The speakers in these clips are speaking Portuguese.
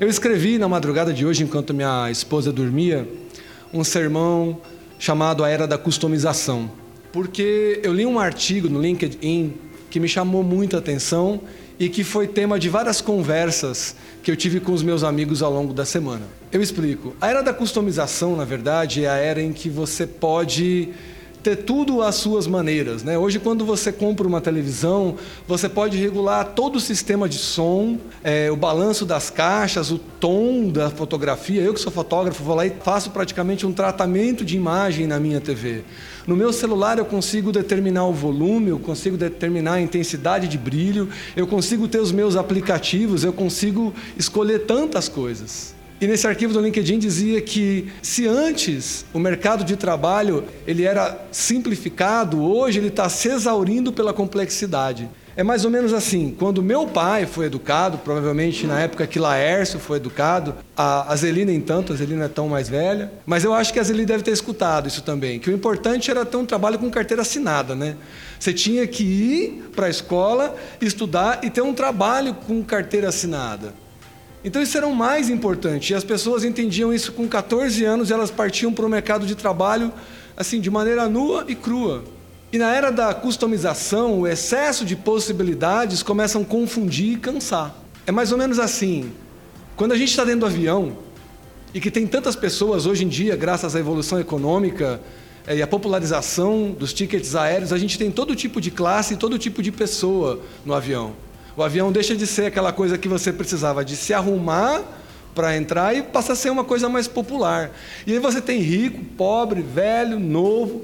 Eu escrevi na madrugada de hoje, enquanto minha esposa dormia, um sermão chamado A Era da Customização. Porque eu li um artigo no LinkedIn que me chamou muita atenção e que foi tema de várias conversas que eu tive com os meus amigos ao longo da semana. Eu explico. A era da customização, na verdade, é a era em que você pode ter tudo às suas maneiras. Né? Hoje, quando você compra uma televisão, você pode regular todo o sistema de som, é, o balanço das caixas, o tom da fotografia. Eu, que sou fotógrafo, vou lá e faço praticamente um tratamento de imagem na minha TV. No meu celular, eu consigo determinar o volume, eu consigo determinar a intensidade de brilho, eu consigo ter os meus aplicativos, eu consigo escolher tantas coisas. E nesse arquivo do LinkedIn dizia que se antes o mercado de trabalho ele era simplificado, hoje ele está se exaurindo pela complexidade. É mais ou menos assim, quando meu pai foi educado, provavelmente na época que Laércio foi educado, a, a Zeli nem tanto, a Zeli não é tão mais velha, mas eu acho que a Zeli deve ter escutado isso também, que o importante era ter um trabalho com carteira assinada, né? Você tinha que ir para a escola, estudar e ter um trabalho com carteira assinada. Então isso era o mais importante. E as pessoas entendiam isso com 14 anos, elas partiam para o mercado de trabalho assim de maneira nua e crua. E na era da customização, o excesso de possibilidades começam a confundir e cansar. É mais ou menos assim. Quando a gente está dentro do avião e que tem tantas pessoas hoje em dia, graças à evolução econômica eh, e à popularização dos tickets aéreos, a gente tem todo tipo de classe e todo tipo de pessoa no avião. O avião deixa de ser aquela coisa que você precisava de se arrumar para entrar e passa a ser uma coisa mais popular. E aí você tem rico, pobre, velho, novo,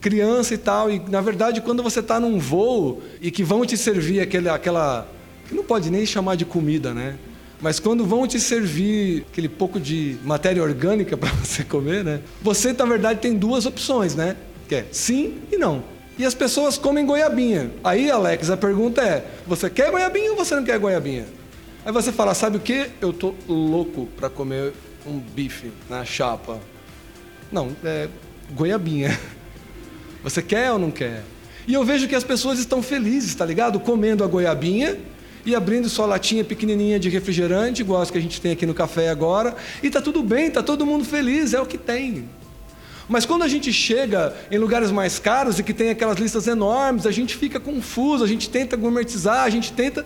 criança e tal. E na verdade, quando você está num voo e que vão te servir aquele, aquela. que não pode nem chamar de comida, né? Mas quando vão te servir aquele pouco de matéria orgânica para você comer, né? Você, na verdade, tem duas opções, né? Que é sim e não. E as pessoas comem goiabinha. Aí, Alex, a pergunta é: você quer goiabinha ou você não quer goiabinha? Aí você fala: sabe o que? Eu tô louco para comer um bife na chapa. Não, é goiabinha. Você quer ou não quer? E eu vejo que as pessoas estão felizes, tá ligado? Comendo a goiabinha e abrindo sua latinha pequenininha de refrigerante, igual as que a gente tem aqui no café agora, e tá tudo bem, tá todo mundo feliz, é o que tem. Mas quando a gente chega em lugares mais caros e que tem aquelas listas enormes, a gente fica confuso, a gente tenta gourmetizar, a gente tenta.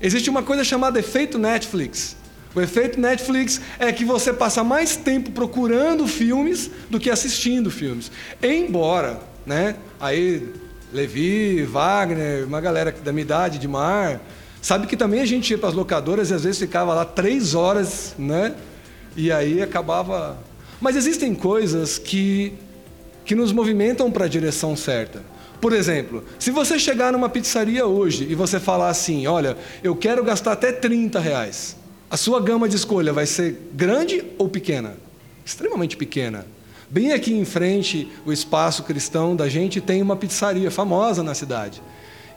Existe uma coisa chamada efeito Netflix. O efeito Netflix é que você passa mais tempo procurando filmes do que assistindo filmes. Embora, né? Aí Levi, Wagner, uma galera da minha idade, de mar, sabe que também a gente ia para as locadoras e às vezes ficava lá três horas, né? E aí acabava mas existem coisas que, que nos movimentam para a direção certa. Por exemplo, se você chegar numa pizzaria hoje e você falar assim: olha, eu quero gastar até 30 reais, a sua gama de escolha vai ser grande ou pequena? Extremamente pequena. Bem aqui em frente, o espaço cristão da gente tem uma pizzaria famosa na cidade.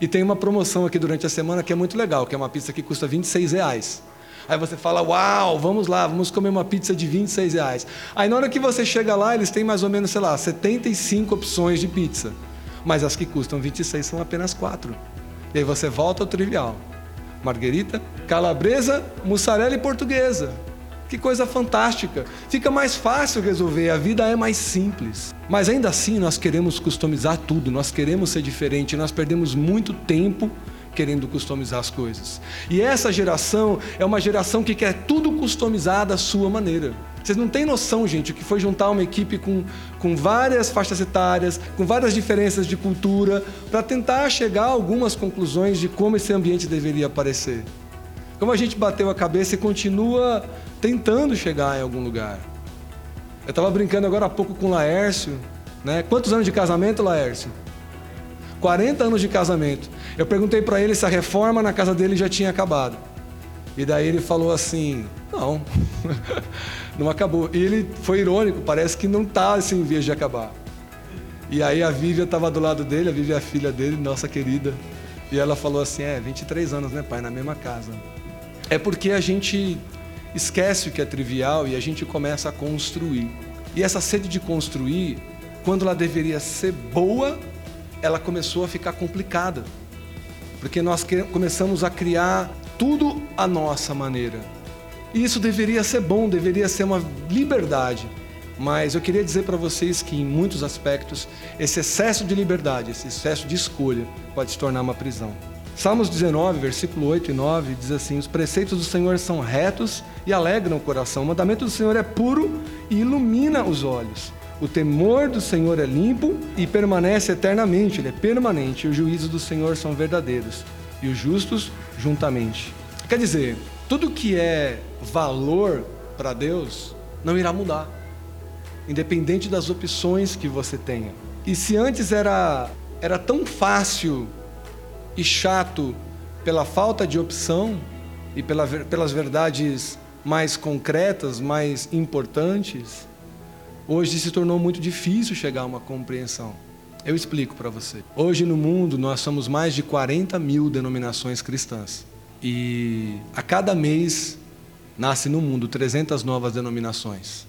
E tem uma promoção aqui durante a semana que é muito legal, que é uma pizza que custa 26 reais. Aí você fala, uau, vamos lá, vamos comer uma pizza de 26 reais. Aí na hora que você chega lá, eles têm mais ou menos, sei lá, 75 opções de pizza. Mas as que custam 26 são apenas quatro. E aí você volta ao trivial. Marguerita, calabresa, mussarela e portuguesa. Que coisa fantástica! Fica mais fácil resolver, a vida é mais simples. Mas ainda assim nós queremos customizar tudo, nós queremos ser diferente, nós perdemos muito tempo querendo customizar as coisas. E essa geração é uma geração que quer tudo customizar da sua maneira. Vocês não têm noção, gente, o que foi juntar uma equipe com, com várias faixas etárias, com várias diferenças de cultura, para tentar chegar a algumas conclusões de como esse ambiente deveria aparecer. Como a gente bateu a cabeça e continua tentando chegar em algum lugar. Eu estava brincando agora há pouco com o Laércio. Né? Quantos anos de casamento, Laércio? 40 anos de casamento. Eu perguntei para ele se a reforma na casa dele já tinha acabado. E daí ele falou assim: não, não acabou. E ele foi irônico, parece que não está assim em vez de acabar. E aí a Vívia estava do lado dele, a Vívia é a filha dele, nossa querida. E ela falou assim: é, 23 anos, né, pai, na mesma casa. É porque a gente esquece o que é trivial e a gente começa a construir. E essa sede de construir, quando ela deveria ser boa, ela começou a ficar complicada porque nós começamos a criar tudo à nossa maneira. E isso deveria ser bom, deveria ser uma liberdade. Mas eu queria dizer para vocês que, em muitos aspectos, esse excesso de liberdade, esse excesso de escolha, pode se tornar uma prisão. Salmos 19, versículo 8 e 9 diz assim: Os preceitos do Senhor são retos e alegram o coração. O mandamento do Senhor é puro e ilumina os olhos. O temor do Senhor é limpo e permanece eternamente, ele é permanente. Os juízos do Senhor são verdadeiros e os justos juntamente. Quer dizer, tudo que é valor para Deus não irá mudar, independente das opções que você tenha. E se antes era, era tão fácil e chato pela falta de opção e pela, pelas verdades mais concretas, mais importantes, hoje se tornou muito difícil chegar a uma compreensão. Eu explico para você. Hoje no mundo nós somos mais de 40 mil denominações cristãs. E a cada mês nasce no mundo 300 novas denominações.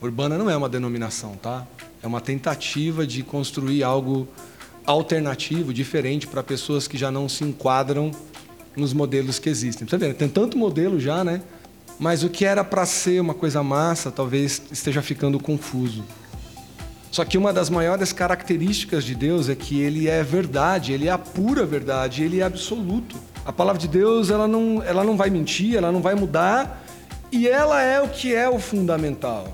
Urbana não é uma denominação, tá? É uma tentativa de construir algo alternativo, diferente para pessoas que já não se enquadram nos modelos que existem. Você vê, tem tanto modelo já, né? Mas o que era para ser uma coisa massa, talvez esteja ficando confuso. Só que uma das maiores características de Deus é que ele é verdade, ele é a pura verdade, ele é absoluto. A palavra de Deus, ela não, ela não vai mentir, ela não vai mudar, e ela é o que é o fundamental.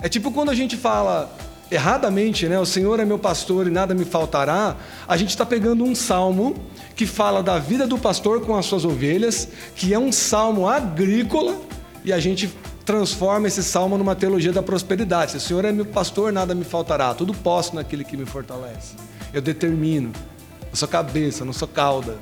É tipo quando a gente fala, erradamente, né? O Senhor é meu pastor e nada me faltará. A gente está pegando um salmo que fala da vida do pastor com as suas ovelhas, que é um salmo agrícola, e a gente transforma esse salmo numa teologia da prosperidade. Se o Senhor é meu pastor, nada me faltará. Tudo posso naquele que me fortalece. Eu determino. Eu sou cabeça, não sou cauda.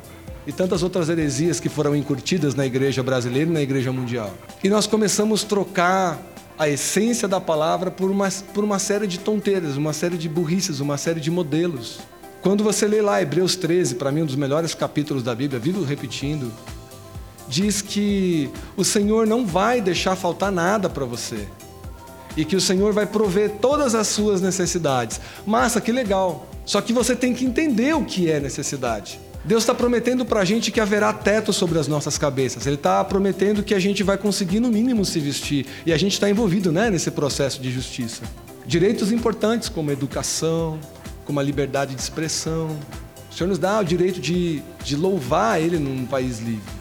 E tantas outras heresias que foram incutidas na igreja brasileira e na igreja mundial. E nós começamos a trocar a essência da palavra por uma, por uma série de tonteiras, uma série de burrices, uma série de modelos. Quando você lê lá Hebreus 13, para mim um dos melhores capítulos da Bíblia, vivo repetindo, diz que o Senhor não vai deixar faltar nada para você. E que o Senhor vai prover todas as suas necessidades. Massa, que legal. Só que você tem que entender o que é necessidade. Deus está prometendo para a gente que haverá teto sobre as nossas cabeças. Ele está prometendo que a gente vai conseguir, no mínimo, se vestir. E a gente está envolvido né, nesse processo de justiça. Direitos importantes, como educação, como a liberdade de expressão. O Senhor nos dá o direito de, de louvar Ele num país livre.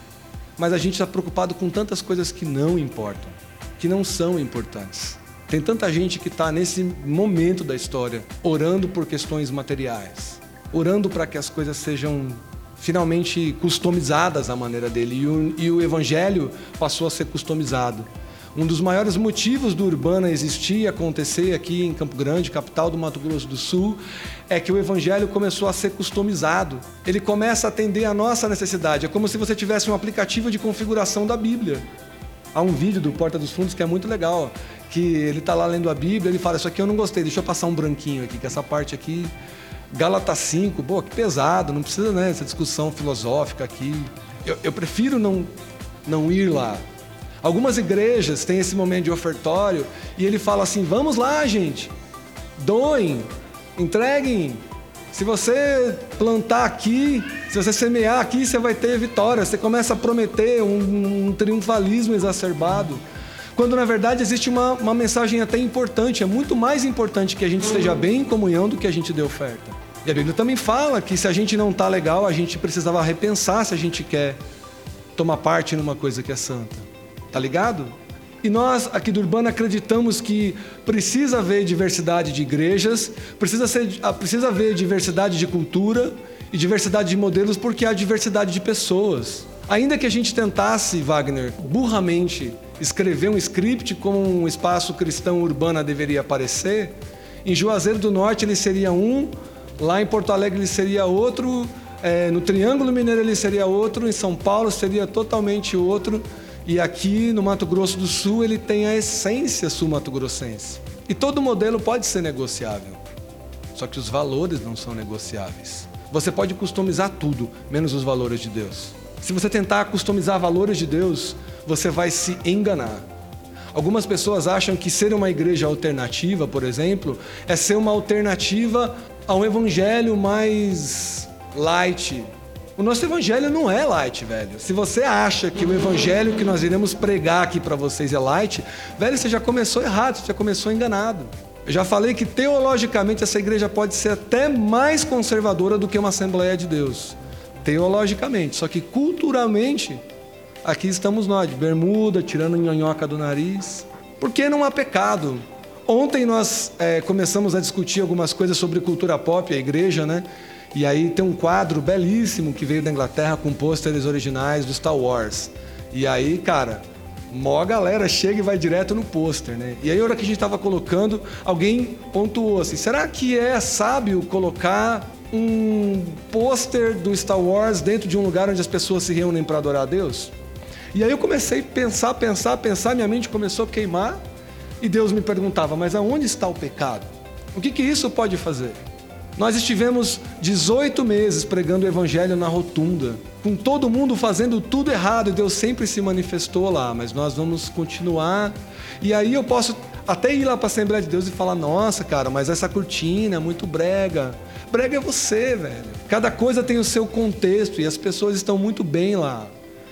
Mas a gente está preocupado com tantas coisas que não importam, que não são importantes. Tem tanta gente que está nesse momento da história orando por questões materiais, orando para que as coisas sejam finalmente customizadas à maneira dele. E o, e o evangelho passou a ser customizado. Um dos maiores motivos do Urbana existir e acontecer aqui em Campo Grande, capital do Mato Grosso do Sul, é que o evangelho começou a ser customizado. Ele começa a atender a nossa necessidade. É como se você tivesse um aplicativo de configuração da Bíblia. Há um vídeo do Porta dos Fundos que é muito legal, que ele está lá lendo a Bíblia, ele fala: Isso aqui eu não gostei, deixa eu passar um branquinho aqui, que essa parte aqui Gálatas 5, pô, que pesado, não precisa né, essa discussão filosófica aqui. Eu, eu prefiro não, não ir lá. Algumas igrejas têm esse momento de ofertório e ele fala assim: vamos lá, gente, doem, entreguem. Se você plantar aqui, se você semear aqui, você vai ter vitória. Você começa a prometer um, um triunfalismo exacerbado. Quando na verdade existe uma, uma mensagem até importante, é muito mais importante que a gente esteja bem em comunhão do que a gente dê oferta. E a Bíblia também fala que se a gente não está legal, a gente precisava repensar se a gente quer tomar parte numa coisa que é santa. Tá ligado? E nós aqui do Urbano acreditamos que precisa haver diversidade de igrejas, precisa, ser, precisa haver diversidade de cultura e diversidade de modelos, porque há diversidade de pessoas. Ainda que a gente tentasse, Wagner, burramente escrever um script como um espaço cristão urbano deveria aparecer, em Juazeiro do Norte ele seria um, lá em Porto Alegre ele seria outro, é, no Triângulo Mineiro ele seria outro, em São Paulo seria totalmente outro, e aqui no Mato Grosso do Sul ele tem a essência sul-mato-grossense. E todo modelo pode ser negociável, só que os valores não são negociáveis. Você pode customizar tudo, menos os valores de Deus. Se você tentar customizar valores de Deus, você vai se enganar. Algumas pessoas acham que ser uma igreja alternativa, por exemplo, é ser uma alternativa a um evangelho mais light, O nosso evangelho não é light, velho. Se você acha que o evangelho que nós iremos pregar aqui para vocês é light, velho, você já começou errado, você já começou enganado. Eu já falei que teologicamente essa igreja pode ser até mais conservadora do que uma Assembleia de Deus. Teologicamente. Só que culturalmente, aqui estamos nós, de bermuda, tirando nhonhoca do nariz. Porque não há pecado. Ontem nós é, começamos a discutir algumas coisas sobre cultura pop, a igreja, né? E aí tem um quadro belíssimo que veio da Inglaterra com pôsteres originais do Star Wars. E aí, cara, mó galera chega e vai direto no pôster, né? E aí, a hora que a gente estava colocando, alguém pontuou assim: será que é sábio colocar um pôster do Star Wars dentro de um lugar onde as pessoas se reúnem para adorar a Deus? E aí eu comecei a pensar, pensar, pensar, minha mente começou a queimar e Deus me perguntava: mas aonde está o pecado? O que, que isso pode fazer? Nós estivemos 18 meses pregando o evangelho na rotunda, com todo mundo fazendo tudo errado, e Deus sempre se manifestou lá, mas nós vamos continuar. E aí eu posso até ir lá para a Assembleia de Deus e falar: "Nossa, cara, mas essa cortina é muito brega". Brega é você, velho. Cada coisa tem o seu contexto e as pessoas estão muito bem lá.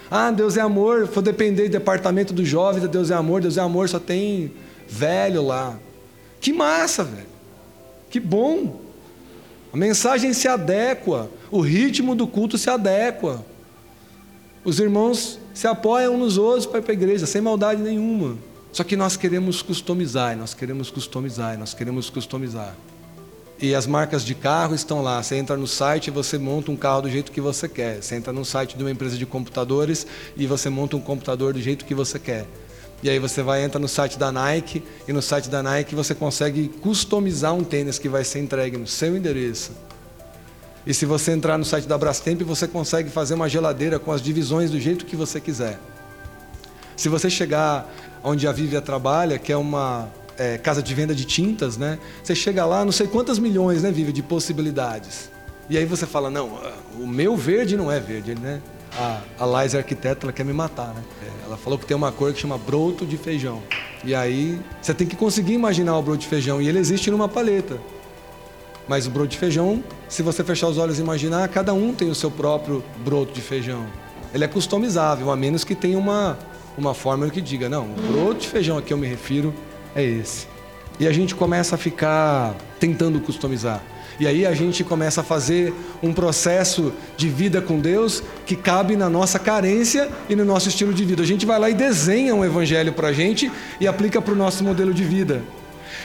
Ah, Deus é amor, for depender do departamento dos jovens, Deus é amor, Deus é amor, só tem velho lá. Que massa, velho. Que bom. A mensagem se adequa, o ritmo do culto se adequa. Os irmãos se apoiam nos outros para ir para a igreja, sem maldade nenhuma. Só que nós queremos customizar, nós queremos customizar, nós queremos customizar. E as marcas de carro estão lá. Você entra no site e você monta um carro do jeito que você quer. Você entra no site de uma empresa de computadores e você monta um computador do jeito que você quer. E aí você vai entra no site da Nike e no site da Nike você consegue customizar um tênis que vai ser entregue no seu endereço. E se você entrar no site da Brastemp, você consegue fazer uma geladeira com as divisões do jeito que você quiser. Se você chegar onde a Vivia trabalha, que é uma é, casa de venda de tintas, né? Você chega lá, não sei quantas milhões, né, Vivia, de possibilidades. E aí você fala, não, o meu verde não é verde, né? A, a Lais, arquiteta, ela quer me matar, né? É, ela falou que tem uma cor que chama broto de feijão. E aí você tem que conseguir imaginar o broto de feijão. E ele existe numa paleta. Mas o broto de feijão, se você fechar os olhos e imaginar, cada um tem o seu próprio broto de feijão. Ele é customizável, a menos que tenha uma, uma fórmula que diga, não, o broto de feijão a que eu me refiro é esse. E a gente começa a ficar tentando customizar. E aí a gente começa a fazer um processo de vida com Deus que cabe na nossa carência e no nosso estilo de vida. A gente vai lá e desenha um evangelho para a gente e aplica para o nosso modelo de vida.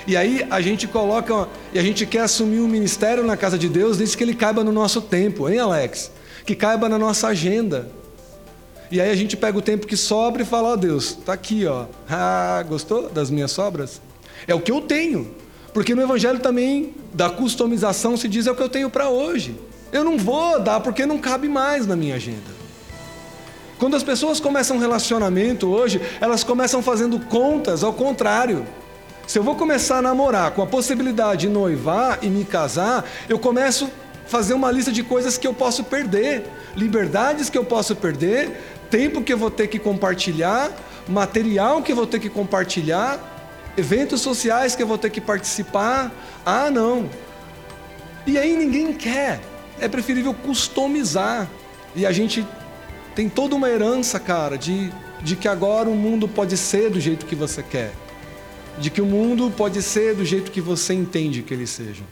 E aí a gente coloca, e a gente quer assumir um ministério na casa de Deus desde que ele caiba no nosso tempo, hein, Alex? Que caiba na nossa agenda. E aí a gente pega o tempo que sobra e fala: Ó oh, Deus, tá aqui, ó. Ah, gostou das minhas sobras? É o que eu tenho. Porque no Evangelho também da customização se diz é o que eu tenho para hoje. Eu não vou dar porque não cabe mais na minha agenda. Quando as pessoas começam um relacionamento hoje, elas começam fazendo contas ao contrário. Se eu vou começar a namorar com a possibilidade de noivar e me casar, eu começo a fazer uma lista de coisas que eu posso perder, liberdades que eu posso perder, tempo que eu vou ter que compartilhar, material que eu vou ter que compartilhar, eventos sociais que eu vou ter que participar. Ah, não. E aí ninguém quer. É preferível customizar. E a gente tem toda uma herança, cara, de, de que agora o mundo pode ser do jeito que você quer. De que o mundo pode ser do jeito que você entende que ele seja.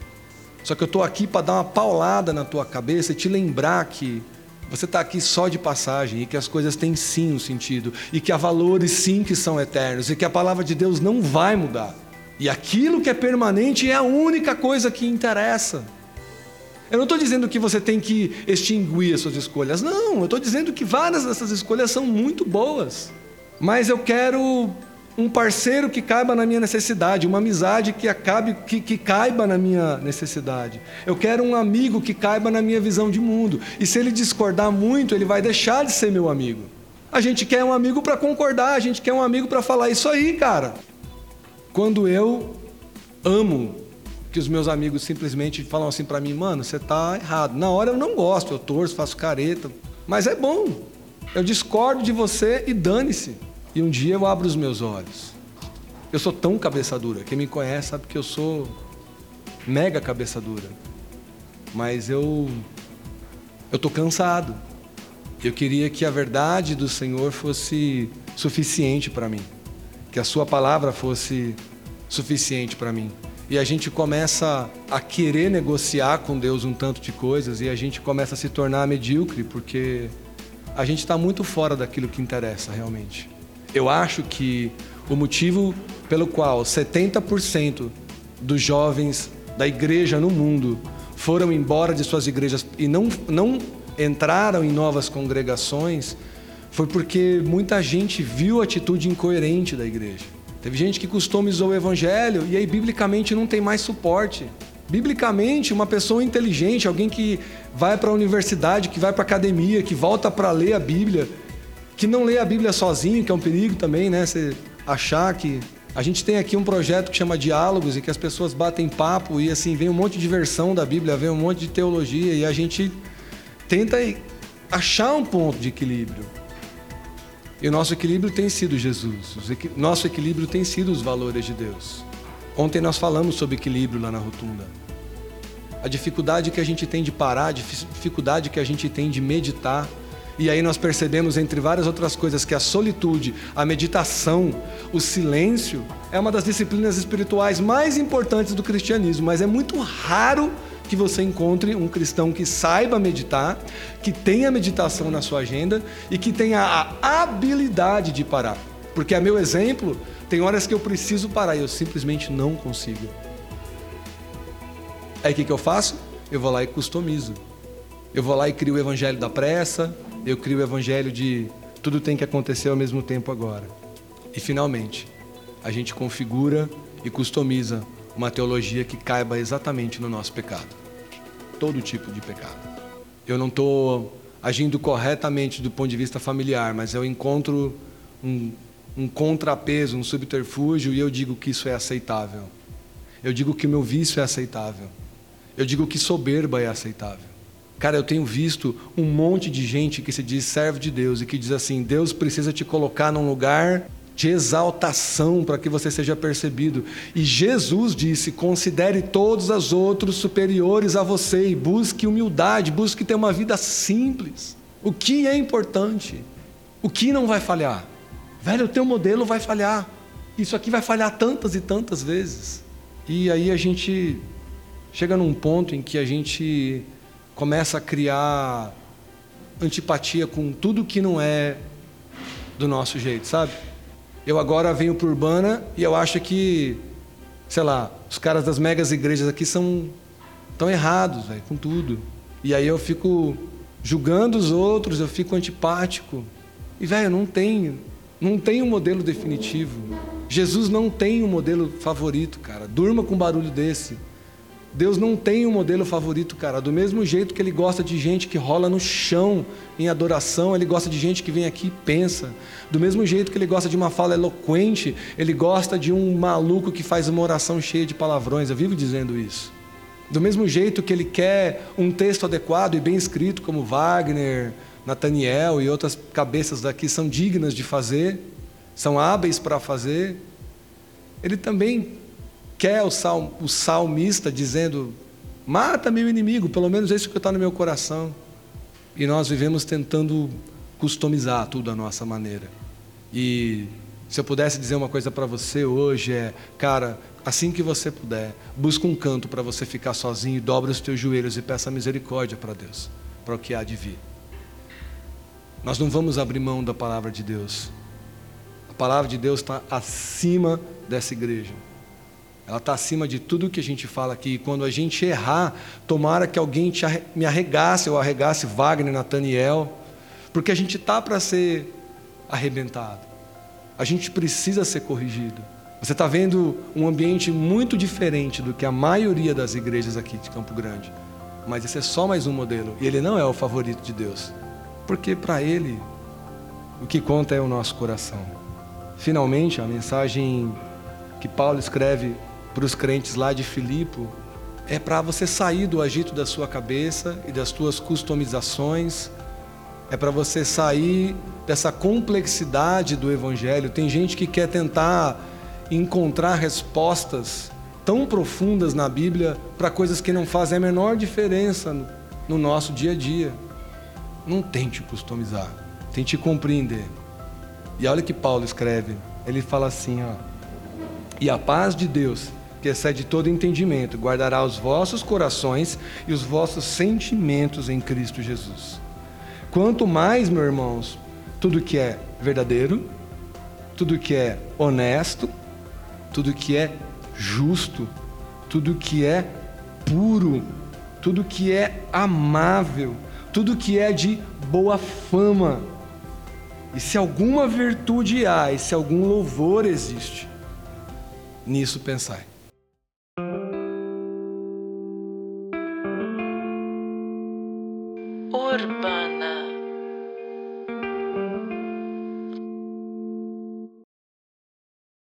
Só que eu estou aqui para dar uma paulada na tua cabeça e te lembrar que você está aqui só de passagem e que as coisas têm sim um sentido e que há valores sim que são eternos e que a palavra de Deus não vai mudar. E aquilo que é permanente é a única coisa que interessa. Eu não estou dizendo que você tem que extinguir as suas escolhas. Não, eu estou dizendo que várias dessas escolhas são muito boas. Mas eu quero um parceiro que caiba na minha necessidade, uma amizade que, acabe, que, que caiba na minha necessidade. Eu quero um amigo que caiba na minha visão de mundo. E se ele discordar muito, ele vai deixar de ser meu amigo. A gente quer um amigo para concordar, a gente quer um amigo para falar isso aí, cara. Quando eu amo que os meus amigos simplesmente falam assim para mim, mano, você tá errado. Na hora eu não gosto, eu torço, faço careta, mas é bom. Eu discordo de você e dane-se. E um dia eu abro os meus olhos. Eu sou tão cabeça dura. Quem me conhece sabe que eu sou mega cabeça dura. Mas eu Eu estou cansado. Eu queria que a verdade do Senhor fosse suficiente para mim, que a Sua palavra fosse suficiente para mim. E a gente começa a querer negociar com Deus um tanto de coisas e a gente começa a se tornar medíocre porque a gente está muito fora daquilo que interessa realmente. Eu acho que o motivo pelo qual 70% dos jovens da igreja no mundo foram embora de suas igrejas e não, não entraram em novas congregações foi porque muita gente viu a atitude incoerente da igreja. Teve gente que customizou o evangelho e aí biblicamente não tem mais suporte. Biblicamente, uma pessoa inteligente, alguém que vai para a universidade, que vai para a academia, que volta para ler a Bíblia, que não lê a Bíblia sozinho, que é um perigo também, né? Você achar que a gente tem aqui um projeto que chama Diálogos e que as pessoas batem papo e assim vem um monte de versão da Bíblia, vem um monte de teologia e a gente tenta achar um ponto de equilíbrio. E o nosso equilíbrio tem sido Jesus. Nosso equilíbrio tem sido os valores de Deus. Ontem nós falamos sobre equilíbrio lá na rotunda. A dificuldade que a gente tem de parar, a dificuldade que a gente tem de meditar. E aí nós percebemos, entre várias outras coisas, que a solitude, a meditação, o silêncio é uma das disciplinas espirituais mais importantes do cristianismo, mas é muito raro que você encontre um cristão que saiba meditar, que tenha meditação na sua agenda e que tenha a habilidade de parar. Porque a meu exemplo, tem horas que eu preciso parar e eu simplesmente não consigo. Aí o que, que eu faço? Eu vou lá e customizo. Eu vou lá e crio o evangelho da pressa, eu crio o evangelho de tudo tem que acontecer ao mesmo tempo agora. E finalmente, a gente configura e customiza uma teologia que caiba exatamente no nosso pecado. Todo tipo de pecado. Eu não estou agindo corretamente do ponto de vista familiar, mas eu encontro um, um contrapeso, um subterfúgio e eu digo que isso é aceitável. Eu digo que o meu vício é aceitável. Eu digo que soberba é aceitável. Cara, eu tenho visto um monte de gente que se diz servo de Deus e que diz assim: Deus precisa te colocar num lugar de exaltação para que você seja percebido. E Jesus disse: considere todos os outros superiores a você e busque humildade, busque ter uma vida simples. O que é importante? O que não vai falhar? Velho, o teu modelo vai falhar. Isso aqui vai falhar tantas e tantas vezes. E aí a gente chega num ponto em que a gente começa a criar antipatia com tudo que não é do nosso jeito, sabe? Eu agora venho para Urbana e eu acho que, sei lá, os caras das megas igrejas aqui são tão errados, véio, com tudo. E aí eu fico julgando os outros, eu fico antipático. E velho, não tem, não tem um modelo definitivo. Jesus não tem um modelo favorito, cara. Durma com um barulho desse. Deus não tem um modelo favorito, cara. Do mesmo jeito que Ele gosta de gente que rola no chão em adoração, Ele gosta de gente que vem aqui e pensa. Do mesmo jeito que Ele gosta de uma fala eloquente, Ele gosta de um maluco que faz uma oração cheia de palavrões. Eu vivo dizendo isso. Do mesmo jeito que Ele quer um texto adequado e bem escrito, como Wagner, Nathaniel e outras cabeças daqui são dignas de fazer, são hábeis para fazer. Ele também quer o, o salmista dizendo: mata meu inimigo, pelo menos isso que está no meu coração. E nós vivemos tentando customizar tudo à nossa maneira. E se eu pudesse dizer uma coisa para você hoje é, cara, assim que você puder, busca um canto para você ficar sozinho dobra os teus joelhos e peça misericórdia para Deus, para o que há de vir. Nós não vamos abrir mão da palavra de Deus. A palavra de Deus está acima dessa igreja. Ela está acima de tudo que a gente fala aqui. E quando a gente errar, tomara que alguém arre... me arregasse, ou arregasse Wagner, Nathaniel, porque a gente está para ser arrebentado. A gente precisa ser corrigido. Você está vendo um ambiente muito diferente do que a maioria das igrejas aqui de Campo Grande. Mas esse é só mais um modelo. E ele não é o favorito de Deus. Porque para ele, o que conta é o nosso coração. Finalmente, a mensagem que Paulo escreve para os crentes lá de Filipe é para você sair do agito da sua cabeça e das suas customizações. É para você sair dessa complexidade do evangelho. Tem gente que quer tentar encontrar respostas tão profundas na Bíblia para coisas que não fazem a menor diferença no nosso dia a dia. Não tente customizar, tente compreender. E olha que Paulo escreve, ele fala assim, ó: "E a paz de Deus, que excede todo entendimento, guardará os vossos corações e os vossos sentimentos em Cristo Jesus." Quanto mais, meus irmãos, tudo que é verdadeiro, tudo que é honesto, tudo que é justo, tudo que é puro, tudo que é amável, tudo que é de boa fama. E se alguma virtude há, e se algum louvor existe, nisso pensai.